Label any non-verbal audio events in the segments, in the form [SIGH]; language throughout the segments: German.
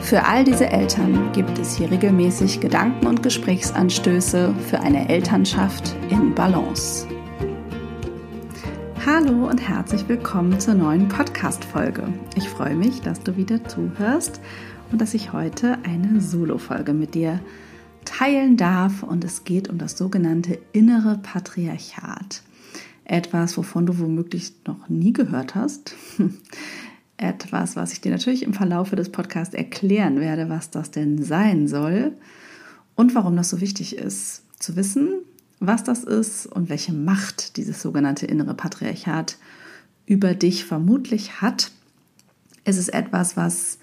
Für all diese Eltern gibt es hier regelmäßig Gedanken und Gesprächsanstöße für eine Elternschaft in Balance. Hallo und herzlich willkommen zur neuen Podcast-Folge. Ich freue mich, dass du wieder zuhörst und dass ich heute eine Solo-Folge mit dir teilen darf. Und es geht um das sogenannte innere Patriarchat. Etwas, wovon du womöglich noch nie gehört hast etwas, was ich dir natürlich im Verlaufe des Podcasts erklären werde, was das denn sein soll und warum das so wichtig ist, zu wissen, was das ist und welche Macht dieses sogenannte innere Patriarchat über dich vermutlich hat. Es ist etwas, was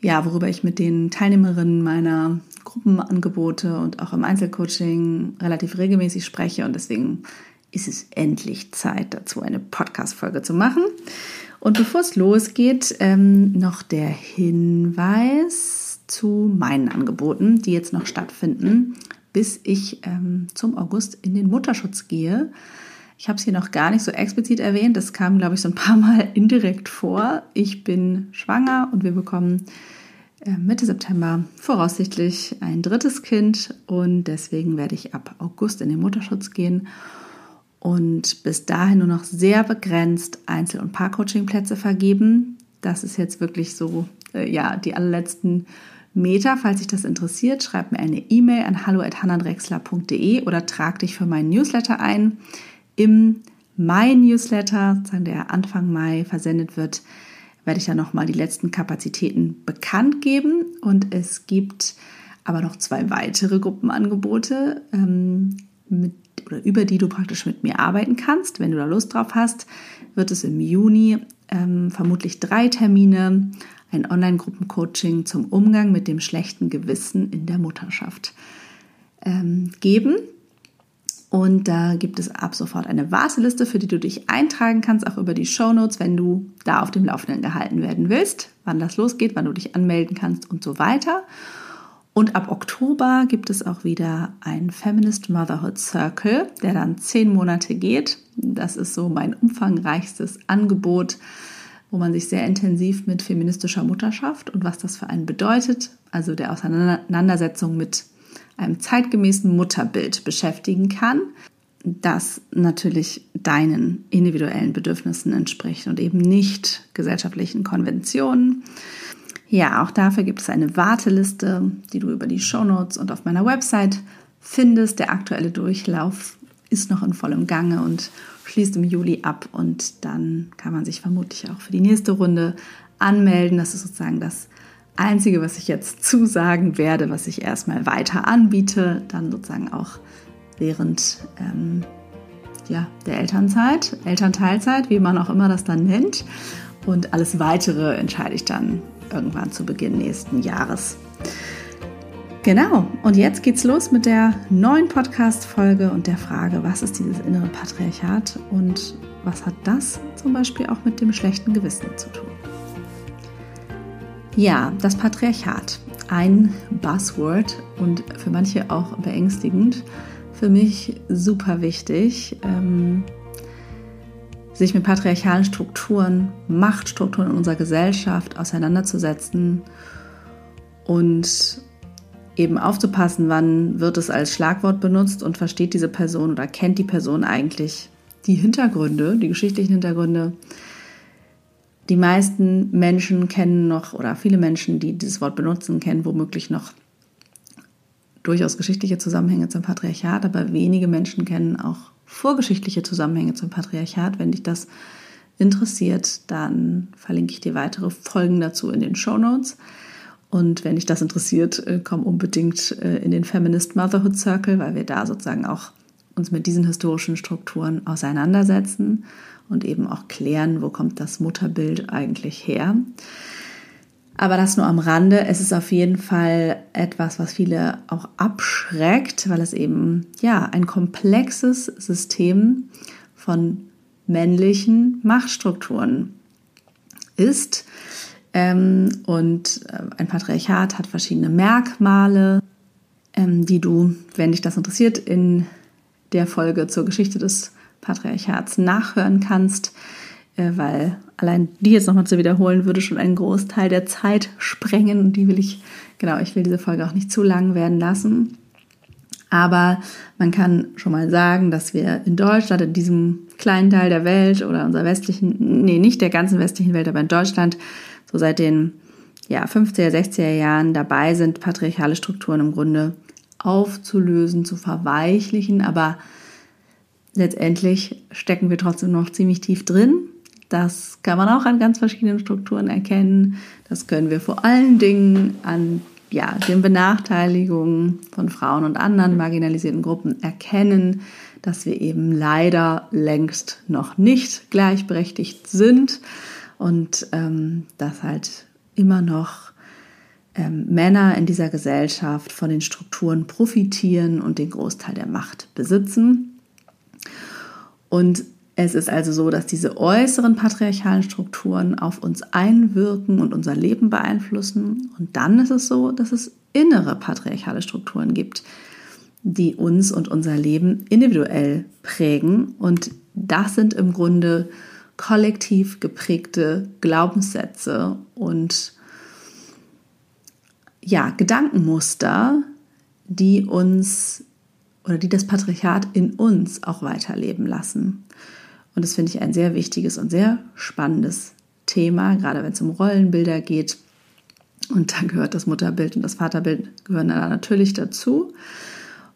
ja, worüber ich mit den Teilnehmerinnen meiner Gruppenangebote und auch im Einzelcoaching relativ regelmäßig spreche und deswegen ist es endlich Zeit dazu, eine Podcast-Folge zu machen. Und bevor es losgeht, ähm, noch der Hinweis zu meinen Angeboten, die jetzt noch stattfinden, bis ich ähm, zum August in den Mutterschutz gehe. Ich habe es hier noch gar nicht so explizit erwähnt. Das kam, glaube ich, so ein paar Mal [LAUGHS] indirekt vor. Ich bin schwanger und wir bekommen äh, Mitte September voraussichtlich ein drittes Kind und deswegen werde ich ab August in den Mutterschutz gehen und bis dahin nur noch sehr begrenzt Einzel- und Paar-Coaching-Plätze vergeben. Das ist jetzt wirklich so, äh, ja, die allerletzten Meter. Falls dich das interessiert, schreib mir eine E-Mail an hallo.hannandrexler.de oder trag dich für meinen Newsletter ein. Im Mai-Newsletter, der Anfang Mai versendet wird, werde ich dann nochmal die letzten Kapazitäten bekannt geben. Und es gibt aber noch zwei weitere Gruppenangebote, ähm, mit oder über die du praktisch mit mir arbeiten kannst. Wenn du da Lust drauf hast, wird es im Juni ähm, vermutlich drei Termine, ein Online-Gruppencoaching zum Umgang mit dem schlechten Gewissen in der Mutterschaft ähm, geben. Und da gibt es ab sofort eine Warteliste, für die du dich eintragen kannst, auch über die Show Notes, wenn du da auf dem Laufenden gehalten werden willst, wann das losgeht, wann du dich anmelden kannst und so weiter. Und ab Oktober gibt es auch wieder ein Feminist Motherhood Circle, der dann zehn Monate geht. Das ist so mein umfangreichstes Angebot, wo man sich sehr intensiv mit feministischer Mutterschaft und was das für einen bedeutet, also der Auseinandersetzung mit einem zeitgemäßen Mutterbild beschäftigen kann, das natürlich deinen individuellen Bedürfnissen entspricht und eben nicht gesellschaftlichen Konventionen. Ja, auch dafür gibt es eine Warteliste, die du über die Shownotes und auf meiner Website findest. Der aktuelle Durchlauf ist noch in vollem Gange und schließt im Juli ab und dann kann man sich vermutlich auch für die nächste Runde anmelden. Das ist sozusagen das Einzige, was ich jetzt zusagen werde, was ich erstmal weiter anbiete, dann sozusagen auch während ähm, ja, der Elternzeit, Elternteilzeit, wie man auch immer das dann nennt. Und alles Weitere entscheide ich dann irgendwann zu Beginn nächsten Jahres. Genau, und jetzt geht's los mit der neuen Podcast-Folge und der Frage, was ist dieses innere Patriarchat und was hat das zum Beispiel auch mit dem schlechten Gewissen zu tun? Ja, das Patriarchat, ein Buzzword und für manche auch beängstigend, für mich super wichtig. Ähm, sich mit patriarchalen Strukturen, Machtstrukturen in unserer Gesellschaft auseinanderzusetzen und eben aufzupassen, wann wird es als Schlagwort benutzt und versteht diese Person oder kennt die Person eigentlich die Hintergründe, die geschichtlichen Hintergründe. Die meisten Menschen kennen noch oder viele Menschen, die dieses Wort benutzen, kennen womöglich noch durchaus geschichtliche Zusammenhänge zum Patriarchat, aber wenige Menschen kennen auch vorgeschichtliche Zusammenhänge zum Patriarchat. Wenn dich das interessiert, dann verlinke ich dir weitere Folgen dazu in den Show Notes. Und wenn dich das interessiert, äh, komm unbedingt äh, in den Feminist Motherhood Circle, weil wir da sozusagen auch uns mit diesen historischen Strukturen auseinandersetzen und eben auch klären, wo kommt das Mutterbild eigentlich her. Aber das nur am Rande. Es ist auf jeden Fall etwas, was viele auch abschreckt, weil es eben ja ein komplexes System von männlichen Machtstrukturen ist. Ähm, und äh, ein Patriarchat hat verschiedene Merkmale, ähm, die du, wenn dich das interessiert, in der Folge zur Geschichte des Patriarchats nachhören kannst, äh, weil allein die jetzt nochmal zu wiederholen, würde schon einen Großteil der Zeit sprengen. Und die will ich, genau, ich will diese Folge auch nicht zu lang werden lassen. Aber man kann schon mal sagen, dass wir in Deutschland, in diesem kleinen Teil der Welt oder unserer westlichen, nee, nicht der ganzen westlichen Welt, aber in Deutschland, so seit den ja, 50er, 60er Jahren dabei sind, patriarchale Strukturen im Grunde aufzulösen, zu verweichlichen. Aber letztendlich stecken wir trotzdem noch ziemlich tief drin. Das kann man auch an ganz verschiedenen Strukturen erkennen. Das können wir vor allen Dingen an ja, den Benachteiligungen von Frauen und anderen marginalisierten Gruppen erkennen, dass wir eben leider längst noch nicht gleichberechtigt sind und ähm, dass halt immer noch ähm, Männer in dieser Gesellschaft von den Strukturen profitieren und den Großteil der Macht besitzen. Und es ist also so, dass diese äußeren patriarchalen Strukturen auf uns einwirken und unser Leben beeinflussen. Und dann ist es so, dass es innere patriarchale Strukturen gibt, die uns und unser Leben individuell prägen. Und das sind im Grunde kollektiv geprägte Glaubenssätze und ja, Gedankenmuster, die uns oder die das Patriarchat in uns auch weiterleben lassen. Und das finde ich ein sehr wichtiges und sehr spannendes Thema, gerade wenn es um Rollenbilder geht. Und da gehört das Mutterbild und das Vaterbild gehören da natürlich dazu.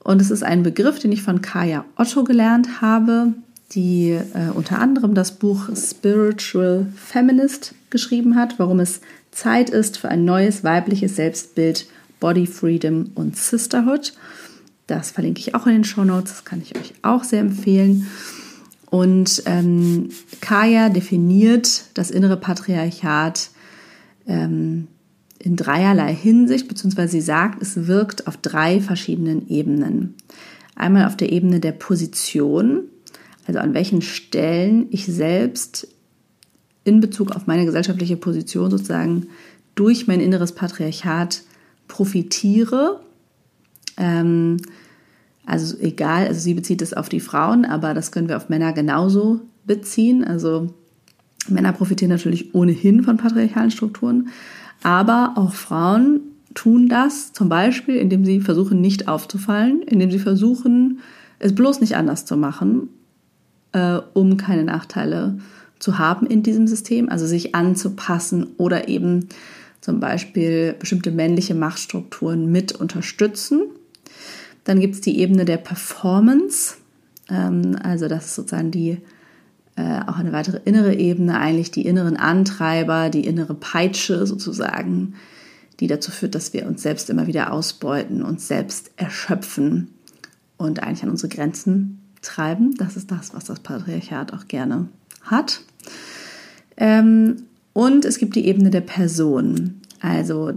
Und es ist ein Begriff, den ich von Kaya Otto gelernt habe, die äh, unter anderem das Buch Spiritual Feminist geschrieben hat, warum es Zeit ist für ein neues weibliches Selbstbild, Body Freedom und Sisterhood. Das verlinke ich auch in den Show Notes, das kann ich euch auch sehr empfehlen. Und ähm, Kaya definiert das innere Patriarchat ähm, in dreierlei Hinsicht, beziehungsweise sie sagt, es wirkt auf drei verschiedenen Ebenen. Einmal auf der Ebene der Position, also an welchen Stellen ich selbst in Bezug auf meine gesellschaftliche Position sozusagen durch mein inneres Patriarchat profitiere. Ähm, also egal, also sie bezieht es auf die Frauen, aber das können wir auf Männer genauso beziehen. Also Männer profitieren natürlich ohnehin von patriarchalen Strukturen, aber auch Frauen tun das zum Beispiel, indem sie versuchen, nicht aufzufallen, indem sie versuchen, es bloß nicht anders zu machen, äh, um keine Nachteile zu haben in diesem System, also sich anzupassen oder eben zum Beispiel bestimmte männliche Machtstrukturen mit unterstützen. Dann gibt es die Ebene der Performance, ähm, also das ist sozusagen die äh, auch eine weitere innere Ebene, eigentlich die inneren Antreiber, die innere Peitsche sozusagen, die dazu führt, dass wir uns selbst immer wieder ausbeuten, uns selbst erschöpfen und eigentlich an unsere Grenzen treiben. Das ist das, was das Patriarchat auch gerne hat. Ähm, und es gibt die Ebene der Person, also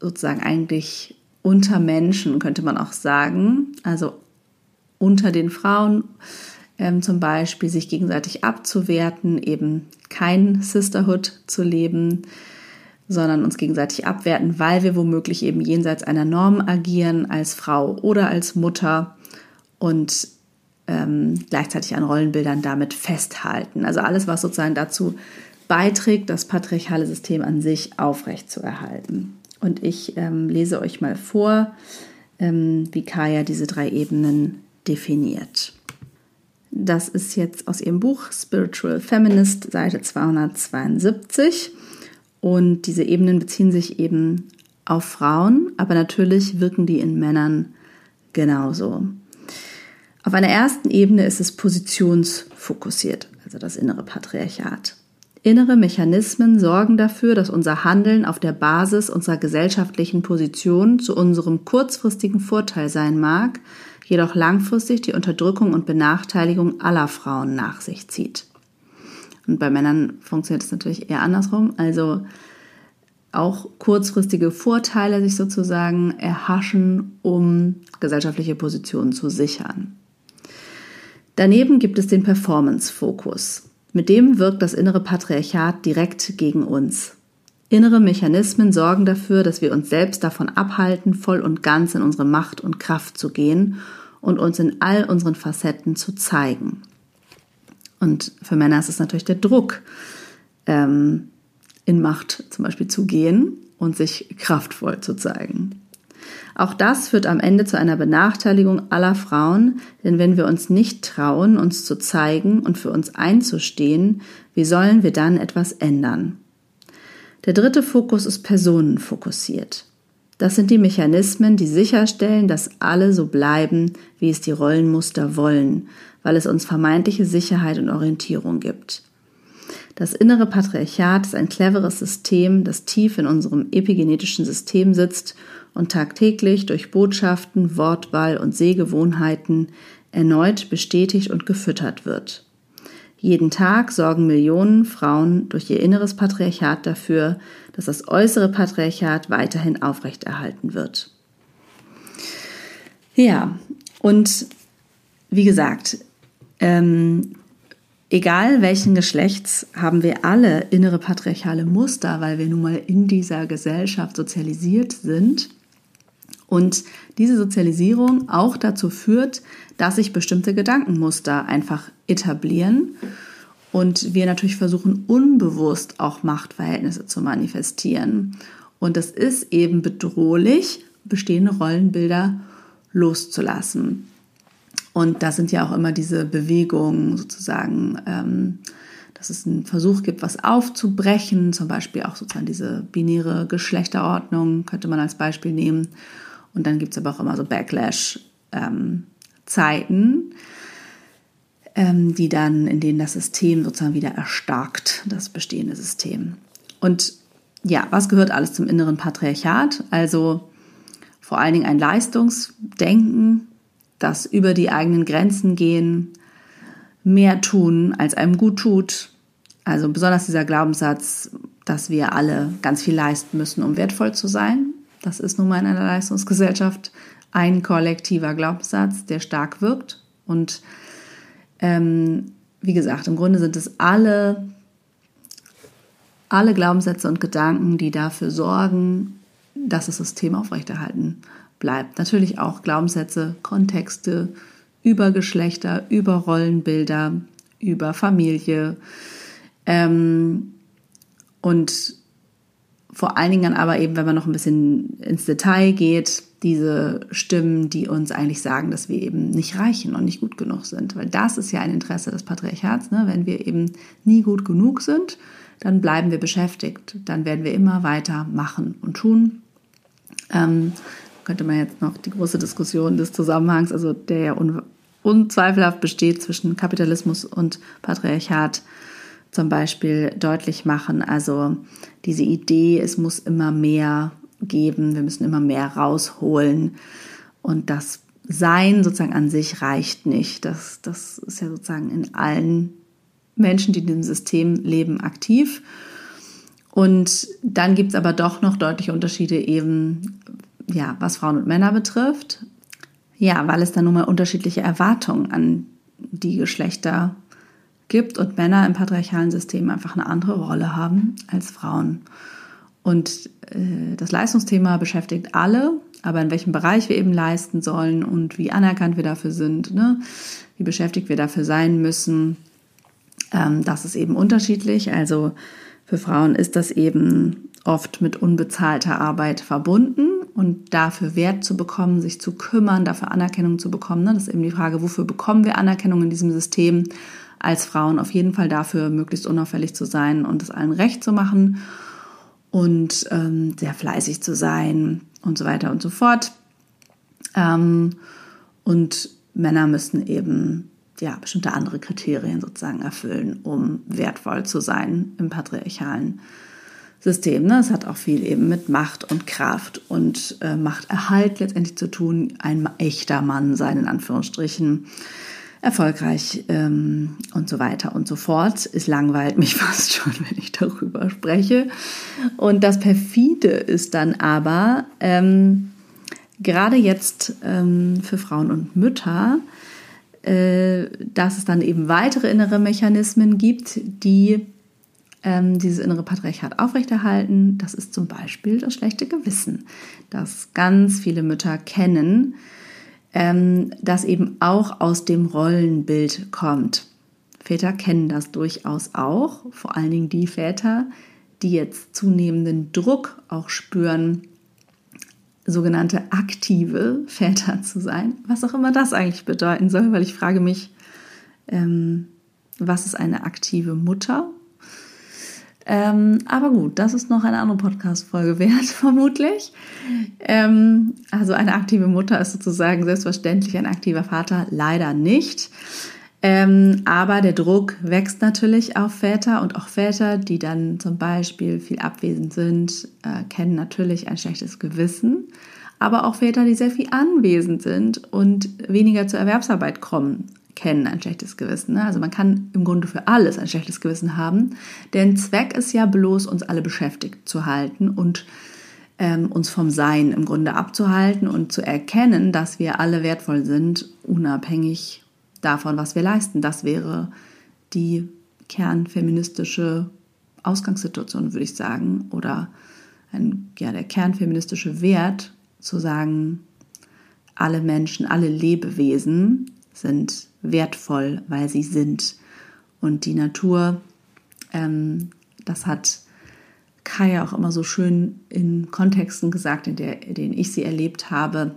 sozusagen eigentlich unter Menschen, könnte man auch sagen, also unter den Frauen ähm, zum Beispiel sich gegenseitig abzuwerten, eben kein Sisterhood zu leben, sondern uns gegenseitig abwerten, weil wir womöglich eben jenseits einer Norm agieren als Frau oder als Mutter und ähm, gleichzeitig an Rollenbildern damit festhalten. Also alles, was sozusagen dazu beiträgt, das patriarchale System an sich aufrechtzuerhalten. Und ich ähm, lese euch mal vor, ähm, wie Kaya diese drei Ebenen definiert. Das ist jetzt aus ihrem Buch Spiritual Feminist, Seite 272. Und diese Ebenen beziehen sich eben auf Frauen, aber natürlich wirken die in Männern genauso. Auf einer ersten Ebene ist es positionsfokussiert, also das innere Patriarchat. Innere Mechanismen sorgen dafür, dass unser Handeln auf der Basis unserer gesellschaftlichen Position zu unserem kurzfristigen Vorteil sein mag, jedoch langfristig die Unterdrückung und Benachteiligung aller Frauen nach sich zieht. Und bei Männern funktioniert es natürlich eher andersrum. Also auch kurzfristige Vorteile sich sozusagen erhaschen, um gesellschaftliche Positionen zu sichern. Daneben gibt es den Performance-Fokus. Mit dem wirkt das innere Patriarchat direkt gegen uns. Innere Mechanismen sorgen dafür, dass wir uns selbst davon abhalten, voll und ganz in unsere Macht und Kraft zu gehen und uns in all unseren Facetten zu zeigen. Und für Männer ist es natürlich der Druck, ähm, in Macht zum Beispiel zu gehen und sich kraftvoll zu zeigen. Auch das führt am Ende zu einer Benachteiligung aller Frauen, denn wenn wir uns nicht trauen, uns zu zeigen und für uns einzustehen, wie sollen wir dann etwas ändern? Der dritte Fokus ist personenfokussiert. Das sind die Mechanismen, die sicherstellen, dass alle so bleiben, wie es die Rollenmuster wollen, weil es uns vermeintliche Sicherheit und Orientierung gibt. Das innere Patriarchat ist ein cleveres System, das tief in unserem epigenetischen System sitzt und tagtäglich durch Botschaften, Wortwahl und Sehgewohnheiten erneut bestätigt und gefüttert wird. Jeden Tag sorgen Millionen Frauen durch ihr inneres Patriarchat dafür, dass das äußere Patriarchat weiterhin aufrechterhalten wird. Ja, und wie gesagt, ähm, egal welchen Geschlechts, haben wir alle innere patriarchale Muster, weil wir nun mal in dieser Gesellschaft sozialisiert sind. Und diese Sozialisierung auch dazu führt, dass sich bestimmte Gedankenmuster einfach etablieren und wir natürlich versuchen, unbewusst auch Machtverhältnisse zu manifestieren. Und es ist eben bedrohlich, bestehende Rollenbilder loszulassen. Und da sind ja auch immer diese Bewegungen sozusagen, ähm, dass es einen Versuch gibt, was aufzubrechen, zum Beispiel auch sozusagen diese binäre Geschlechterordnung könnte man als Beispiel nehmen. Und dann gibt es aber auch immer so Backlash-Zeiten, ähm, die dann, in denen das System sozusagen wieder erstarkt, das bestehende System. Und ja, was gehört alles zum inneren Patriarchat? Also vor allen Dingen ein Leistungsdenken, das über die eigenen Grenzen gehen, mehr tun, als einem gut tut. Also besonders dieser Glaubenssatz, dass wir alle ganz viel leisten müssen, um wertvoll zu sein. Das ist nun mal in einer Leistungsgesellschaft ein kollektiver Glaubenssatz, der stark wirkt. Und ähm, wie gesagt, im Grunde sind es alle, alle Glaubenssätze und Gedanken, die dafür sorgen, dass das System aufrechterhalten bleibt. Natürlich auch Glaubenssätze, Kontexte über Geschlechter, über Rollenbilder, über Familie. Ähm, und vor allen Dingen aber eben, wenn man noch ein bisschen ins Detail geht, diese Stimmen, die uns eigentlich sagen, dass wir eben nicht reichen und nicht gut genug sind. Weil das ist ja ein Interesse des Patriarchats. Ne? Wenn wir eben nie gut genug sind, dann bleiben wir beschäftigt. Dann werden wir immer weiter machen und tun. Ähm, könnte man jetzt noch die große Diskussion des Zusammenhangs, also der ja un unzweifelhaft besteht zwischen Kapitalismus und Patriarchat, zum Beispiel deutlich machen. Also diese Idee, es muss immer mehr geben, wir müssen immer mehr rausholen und das Sein sozusagen an sich reicht nicht. Das, das ist ja sozusagen in allen Menschen, die in dem System leben, aktiv. Und dann gibt es aber doch noch deutliche Unterschiede eben, ja, was Frauen und Männer betrifft. Ja, weil es da nun mal unterschiedliche Erwartungen an die Geschlechter gibt und Männer im patriarchalen System einfach eine andere Rolle haben als Frauen. Und äh, das Leistungsthema beschäftigt alle, aber in welchem Bereich wir eben leisten sollen und wie anerkannt wir dafür sind, ne? wie beschäftigt wir dafür sein müssen, ähm, das ist eben unterschiedlich. Also für Frauen ist das eben oft mit unbezahlter Arbeit verbunden und dafür Wert zu bekommen, sich zu kümmern, dafür Anerkennung zu bekommen. Ne? Das ist eben die Frage, wofür bekommen wir Anerkennung in diesem System als Frauen? Auf jeden Fall dafür, möglichst unauffällig zu sein und es allen recht zu machen und ähm, sehr fleißig zu sein und so weiter und so fort. Ähm, und Männer müssen eben ja bestimmte andere Kriterien sozusagen erfüllen, um wertvoll zu sein im patriarchalen System. Ne? Es hat auch viel eben mit Macht und Kraft und äh, Machterhalt letztendlich zu tun. Ein echter Mann sein, in Anführungsstrichen. Erfolgreich ähm, und so weiter und so fort. Es langweilt mich [LAUGHS] fast schon, wenn ich darüber spreche. Und das perfide ist dann aber, ähm, gerade jetzt ähm, für Frauen und Mütter, äh, dass es dann eben weitere innere Mechanismen gibt, die ähm, dieses innere Patriarchat aufrechterhalten. Das ist zum Beispiel das schlechte Gewissen, das ganz viele Mütter kennen, ähm, das eben auch aus dem Rollenbild kommt. Väter kennen das durchaus auch, vor allen Dingen die Väter, die jetzt zunehmenden Druck auch spüren, sogenannte aktive Väter zu sein, was auch immer das eigentlich bedeuten soll, weil ich frage mich, ähm, was ist eine aktive Mutter? Ähm, aber gut, das ist noch eine andere Podcast-Folge wert, [LAUGHS] vermutlich. Ähm, also eine aktive Mutter ist sozusagen selbstverständlich ein aktiver Vater, leider nicht. Ähm, aber der Druck wächst natürlich auf Väter und auch Väter, die dann zum Beispiel viel abwesend sind, äh, kennen natürlich ein schlechtes Gewissen. Aber auch Väter, die sehr viel anwesend sind und weniger zur Erwerbsarbeit kommen, kennen ein schlechtes Gewissen. Ne? Also man kann im Grunde für alles ein schlechtes Gewissen haben. Denn Zweck ist ja bloß, uns alle beschäftigt zu halten und ähm, uns vom Sein im Grunde abzuhalten und zu erkennen, dass wir alle wertvoll sind, unabhängig davon, was wir leisten. Das wäre die kernfeministische Ausgangssituation, würde ich sagen, oder ein, ja, der kernfeministische Wert, zu sagen, alle Menschen, alle Lebewesen sind wertvoll, weil sie sind. Und die Natur, ähm, das hat Kaya auch immer so schön in Kontexten gesagt, in, der, in denen ich sie erlebt habe,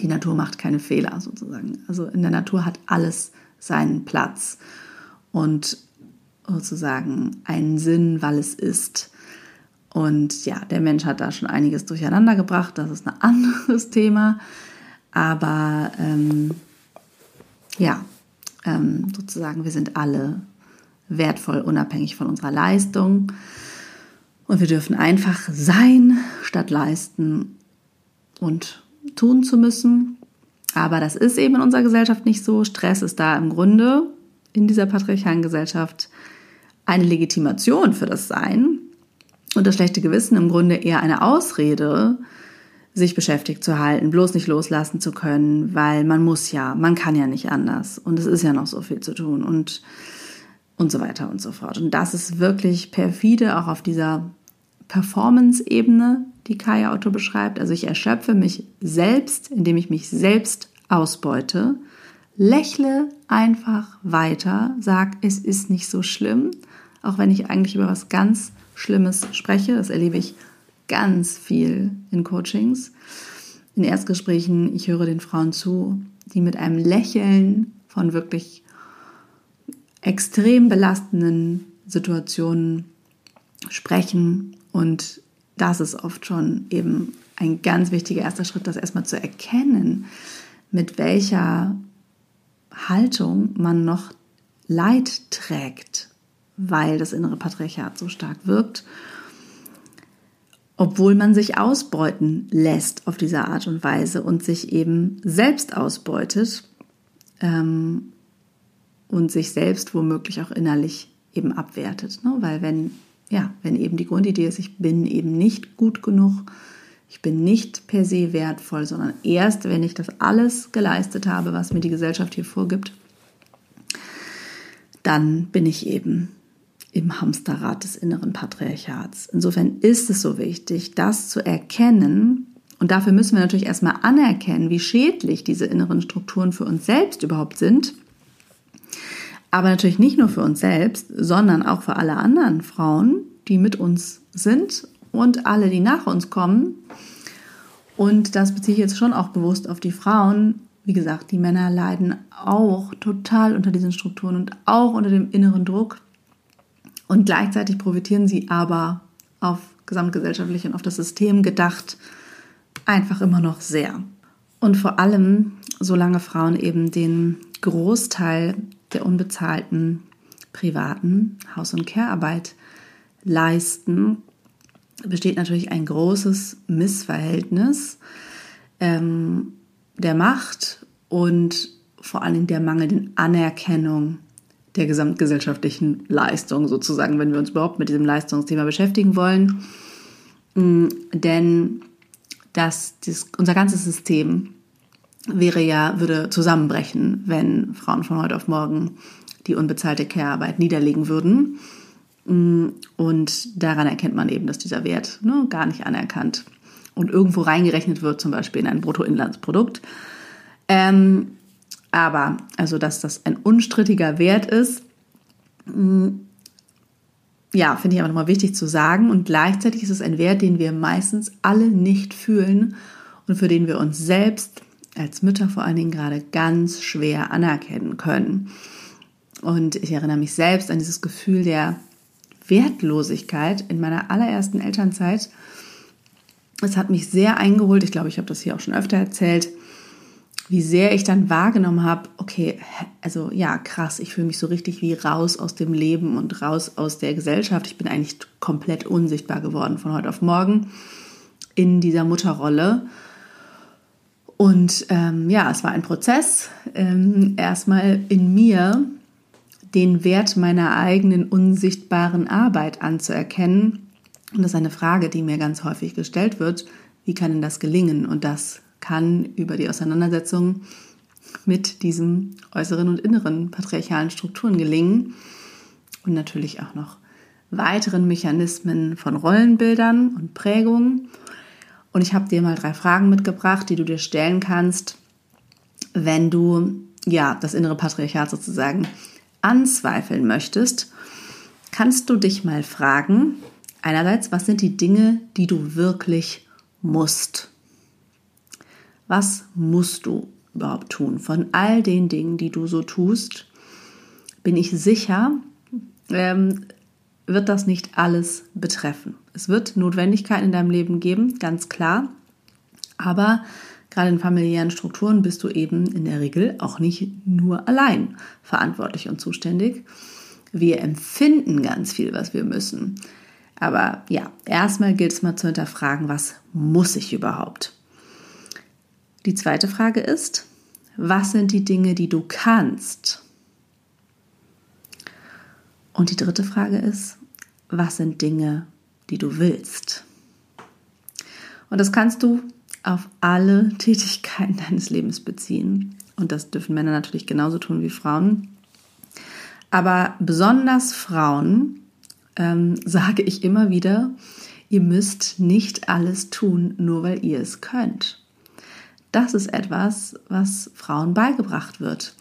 die Natur macht keine Fehler sozusagen. Also in der Natur hat alles seinen Platz und sozusagen einen Sinn, weil es ist. Und ja, der Mensch hat da schon einiges durcheinander gebracht, das ist ein [LAUGHS] anderes Thema. Aber ähm, ja, ähm, sozusagen, wir sind alle wertvoll, unabhängig von unserer Leistung. Und wir dürfen einfach sein, statt leisten und tun zu müssen. Aber das ist eben in unserer Gesellschaft nicht so. Stress ist da im Grunde in dieser patriarchalen Gesellschaft eine Legitimation für das Sein und das schlechte Gewissen im Grunde eher eine Ausrede, sich beschäftigt zu halten, bloß nicht loslassen zu können, weil man muss ja, man kann ja nicht anders und es ist ja noch so viel zu tun und und so weiter und so fort. Und das ist wirklich perfide auch auf dieser Performance-Ebene, die Kaya Otto beschreibt. Also ich erschöpfe mich selbst, indem ich mich selbst ausbeute, lächle einfach weiter, sag, es ist nicht so schlimm, auch wenn ich eigentlich über was ganz Schlimmes spreche. Das erlebe ich ganz viel in Coachings, in Erstgesprächen. Ich höre den Frauen zu, die mit einem Lächeln von wirklich extrem belastenden Situationen sprechen und das ist oft schon eben ein ganz wichtiger erster Schritt, das erstmal zu erkennen, mit welcher Haltung man noch Leid trägt, weil das innere Patriarchat so stark wirkt obwohl man sich ausbeuten lässt auf diese Art und Weise und sich eben selbst ausbeutet ähm, und sich selbst womöglich auch innerlich eben abwertet. Ne? Weil wenn, ja, wenn eben die Grundidee ist, ich bin eben nicht gut genug, ich bin nicht per se wertvoll, sondern erst, wenn ich das alles geleistet habe, was mir die Gesellschaft hier vorgibt, dann bin ich eben im Hamsterrad des inneren Patriarchats. Insofern ist es so wichtig, das zu erkennen. Und dafür müssen wir natürlich erstmal anerkennen, wie schädlich diese inneren Strukturen für uns selbst überhaupt sind. Aber natürlich nicht nur für uns selbst, sondern auch für alle anderen Frauen, die mit uns sind und alle, die nach uns kommen. Und das beziehe ich jetzt schon auch bewusst auf die Frauen. Wie gesagt, die Männer leiden auch total unter diesen Strukturen und auch unter dem inneren Druck, und gleichzeitig profitieren sie aber auf gesamtgesellschaftlich und auf das System gedacht einfach immer noch sehr. Und vor allem, solange Frauen eben den Großteil der unbezahlten privaten Haus- und Care-Arbeit leisten, besteht natürlich ein großes Missverhältnis ähm, der Macht und vor Dingen der mangelnden Anerkennung der gesamtgesellschaftlichen Leistung sozusagen, wenn wir uns überhaupt mit diesem Leistungsthema beschäftigen wollen. Mm, denn das, das, unser ganzes System wäre ja, würde zusammenbrechen, wenn Frauen von heute auf morgen die unbezahlte Care-Arbeit niederlegen würden. Mm, und daran erkennt man eben, dass dieser Wert ne, gar nicht anerkannt und irgendwo reingerechnet wird, zum Beispiel in ein Bruttoinlandsprodukt. Ähm, aber, also, dass das ein unstrittiger Wert ist, mm, ja, finde ich aber nochmal wichtig zu sagen. Und gleichzeitig ist es ein Wert, den wir meistens alle nicht fühlen und für den wir uns selbst als Mütter vor allen Dingen gerade ganz schwer anerkennen können. Und ich erinnere mich selbst an dieses Gefühl der Wertlosigkeit in meiner allerersten Elternzeit. Es hat mich sehr eingeholt. Ich glaube, ich habe das hier auch schon öfter erzählt, wie sehr ich dann wahrgenommen habe, okay, also ja, krass, ich fühle mich so richtig wie raus aus dem Leben und raus aus der Gesellschaft. Ich bin eigentlich komplett unsichtbar geworden von heute auf morgen in dieser Mutterrolle. Und ähm, ja, es war ein Prozess, ähm, erstmal in mir den Wert meiner eigenen unsichtbaren Arbeit anzuerkennen. Und das ist eine Frage, die mir ganz häufig gestellt wird. Wie kann denn das gelingen? Und das kann über die Auseinandersetzung mit diesen äußeren und inneren patriarchalen Strukturen gelingen. Und natürlich auch noch weiteren Mechanismen von Rollenbildern und Prägungen. Und ich habe dir mal drei Fragen mitgebracht, die du dir stellen kannst, wenn du ja das innere Patriarchat sozusagen anzweifeln möchtest, kannst du dich mal fragen, einerseits, was sind die Dinge, die du wirklich musst? Was musst du überhaupt tun? Von all den Dingen, die du so tust, bin ich sicher, ähm, wird das nicht alles betreffen. Es wird Notwendigkeiten in deinem Leben geben, ganz klar. Aber Gerade in familiären Strukturen bist du eben in der Regel auch nicht nur allein verantwortlich und zuständig. Wir empfinden ganz viel, was wir müssen. Aber ja, erstmal gilt es mal zu hinterfragen, was muss ich überhaupt? Die zweite Frage ist, was sind die Dinge, die du kannst? Und die dritte Frage ist, was sind Dinge, die du willst? Und das kannst du auf alle [LAUGHS] Tätigkeiten deines Lebens beziehen. Und das dürfen Männer natürlich genauso tun wie Frauen. Aber besonders Frauen ähm, [LAUGHS] sage ich immer wieder, ihr müsst nicht alles tun, nur weil ihr es könnt. Das ist etwas, was Frauen beigebracht wird,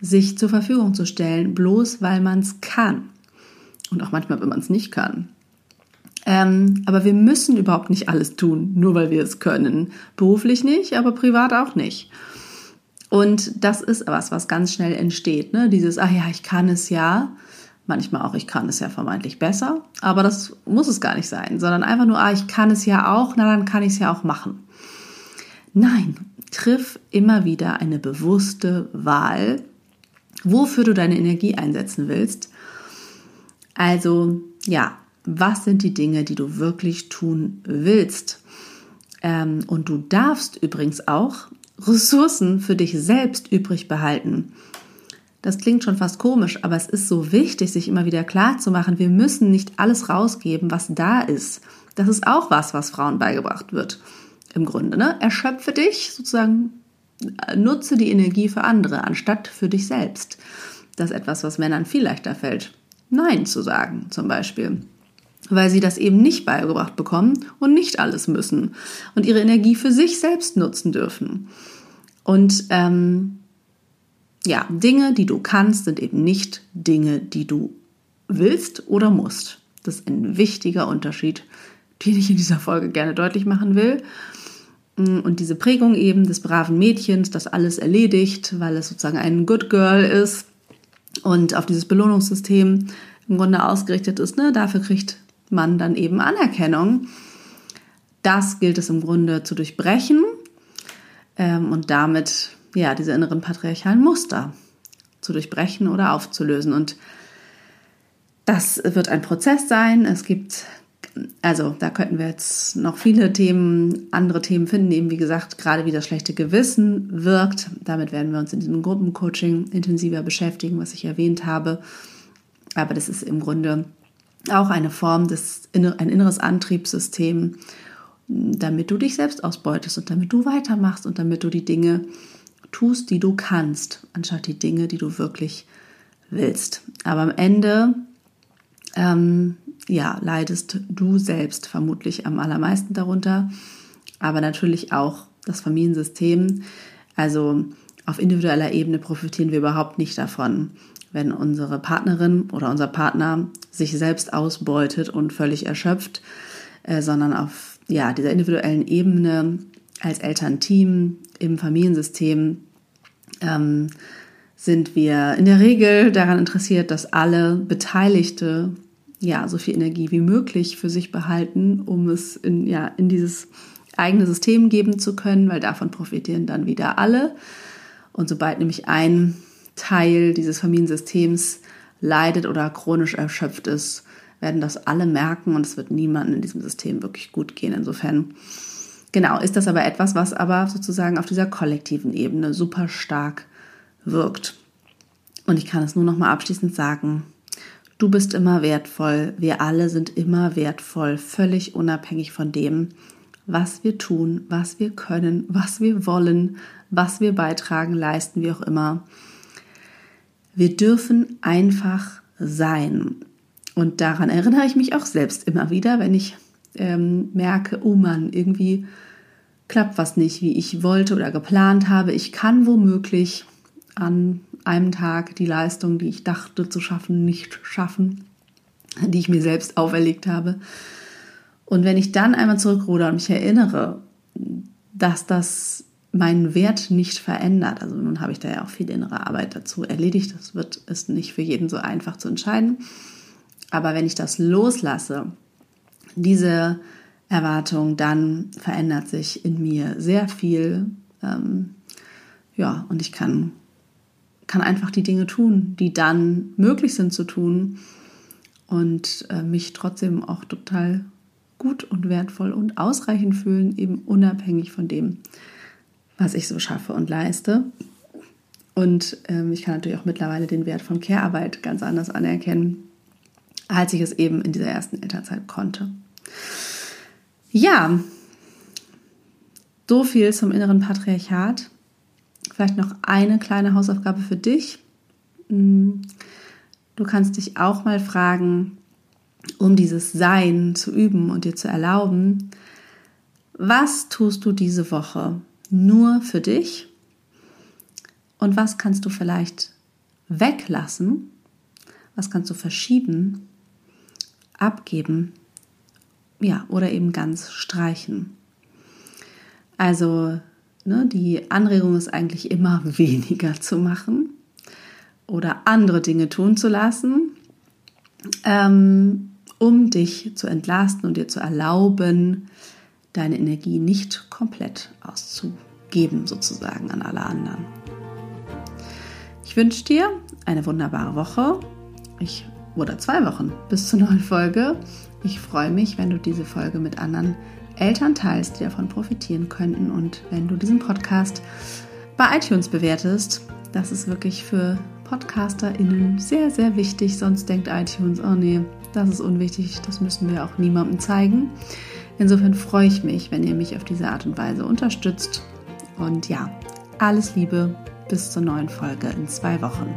sich zur Verfügung zu stellen, bloß weil man es kann. Und auch manchmal, wenn man es nicht kann. Ähm, aber wir müssen überhaupt nicht alles tun, nur weil wir es können. Beruflich nicht, aber privat auch nicht. Und das ist was, was ganz schnell entsteht. Ne? Dieses, ah ja, ich kann es ja. Manchmal auch, ich kann es ja vermeintlich besser. Aber das muss es gar nicht sein, sondern einfach nur, ah, ich kann es ja auch, na dann kann ich es ja auch machen. Nein, triff immer wieder eine bewusste Wahl, wofür du deine Energie einsetzen willst. Also ja, was sind die Dinge, die du wirklich tun willst. Ähm, und du darfst übrigens auch Ressourcen für dich selbst übrig behalten. Das klingt schon fast komisch, aber es ist so wichtig, sich immer wieder klar zu machen, wir müssen nicht alles rausgeben, was da ist. Das ist auch was, was Frauen beigebracht wird. Im Grunde, ne? Erschöpfe dich, sozusagen, nutze die Energie für andere, anstatt für dich selbst. Das ist etwas, was Männern viel leichter fällt. Nein zu sagen, zum Beispiel weil sie das eben nicht beigebracht bekommen und nicht alles müssen und ihre Energie für sich selbst nutzen dürfen. Und ähm, ja, Dinge, die du kannst, sind eben nicht Dinge, die du willst oder musst. Das ist ein wichtiger Unterschied, den ich in dieser Folge gerne deutlich machen will. Und diese Prägung eben des braven Mädchens, das alles erledigt, weil es sozusagen ein Good Girl ist und auf dieses Belohnungssystem im Grunde ausgerichtet ist, ne? dafür kriegt man dann eben Anerkennung. Das gilt es im Grunde zu durchbrechen ähm, und damit ja diese inneren patriarchalen Muster zu durchbrechen oder aufzulösen. Und das wird ein Prozess sein. Es gibt also da könnten wir jetzt noch viele Themen, andere Themen finden, eben wie gesagt, gerade wie das schlechte Gewissen wirkt. Damit werden wir uns in diesem Gruppencoaching intensiver beschäftigen, was ich erwähnt habe. Aber das ist im Grunde auch eine Form des, ein inneres Antriebssystem, damit du dich selbst ausbeutest und damit du weitermachst und damit du die Dinge tust, die du kannst, anstatt die Dinge, die du wirklich willst. Aber am Ende, ähm, ja, leidest du selbst vermutlich am allermeisten darunter, aber natürlich auch das Familiensystem. Also auf individueller Ebene profitieren wir überhaupt nicht davon, wenn unsere Partnerin oder unser Partner sich selbst ausbeutet und völlig erschöpft, äh, sondern auf ja, dieser individuellen Ebene als Elternteam im Familiensystem ähm, sind wir in der Regel daran interessiert, dass alle Beteiligte ja so viel Energie wie möglich für sich behalten, um es in, ja, in dieses eigene System geben zu können, weil davon profitieren dann wieder alle. Und sobald nämlich ein Teil dieses Familiensystems leidet oder chronisch erschöpft ist, werden das alle merken und es wird niemandem in diesem System wirklich gut gehen. Insofern, genau, ist das aber etwas, was aber sozusagen auf dieser kollektiven Ebene super stark wirkt. Und ich kann es nur noch mal abschließend sagen, du bist immer wertvoll, wir alle sind immer wertvoll, völlig unabhängig von dem, was wir tun, was wir können, was wir wollen, was wir beitragen, leisten, wie auch immer. Wir dürfen einfach sein. Und daran erinnere ich mich auch selbst immer wieder, wenn ich ähm, merke, oh Mann, irgendwie klappt was nicht, wie ich wollte oder geplant habe. Ich kann womöglich an einem Tag die Leistung, die ich dachte zu schaffen, nicht schaffen, die ich mir selbst auferlegt habe. Und wenn ich dann einmal zurückruder und mich erinnere, dass das meinen Wert nicht verändert. Also nun habe ich da ja auch viel innere Arbeit dazu erledigt. Das wird ist nicht für jeden so einfach zu entscheiden. Aber wenn ich das loslasse, diese Erwartung, dann verändert sich in mir sehr viel. Ähm, ja, und ich kann, kann einfach die Dinge tun, die dann möglich sind zu tun und äh, mich trotzdem auch total gut und wertvoll und ausreichend fühlen, eben unabhängig von dem, was ich so schaffe und leiste. Und ähm, ich kann natürlich auch mittlerweile den Wert von Care-Arbeit ganz anders anerkennen, als ich es eben in dieser ersten Elternzeit konnte. Ja, so viel zum inneren Patriarchat. Vielleicht noch eine kleine Hausaufgabe für dich. Hm, du kannst dich auch mal fragen, um dieses Sein zu üben und dir zu erlauben, was tust du diese Woche, nur für dich? Und was kannst du vielleicht weglassen? Was kannst du verschieben, abgeben? Ja, oder eben ganz streichen. Also, ne, die Anregung ist eigentlich immer [LAUGHS] weniger zu machen oder andere Dinge tun zu lassen, ähm, um dich zu entlasten und dir zu erlauben, deine Energie nicht komplett auszugeben, sozusagen an alle anderen. Ich wünsche dir eine wunderbare Woche. Ich, oder zwei Wochen bis zur neuen Folge. Ich freue mich, wenn du diese Folge mit anderen Eltern teilst, die davon profitieren könnten und wenn du diesen Podcast bei iTunes bewertest. Das ist wirklich für PodcasterInnen sehr, sehr wichtig. Sonst denkt iTunes, oh nee, das ist unwichtig, das müssen wir auch niemandem zeigen. Insofern freue ich mich, wenn ihr mich auf diese Art und Weise unterstützt. Und ja, alles Liebe, bis zur neuen Folge in zwei Wochen.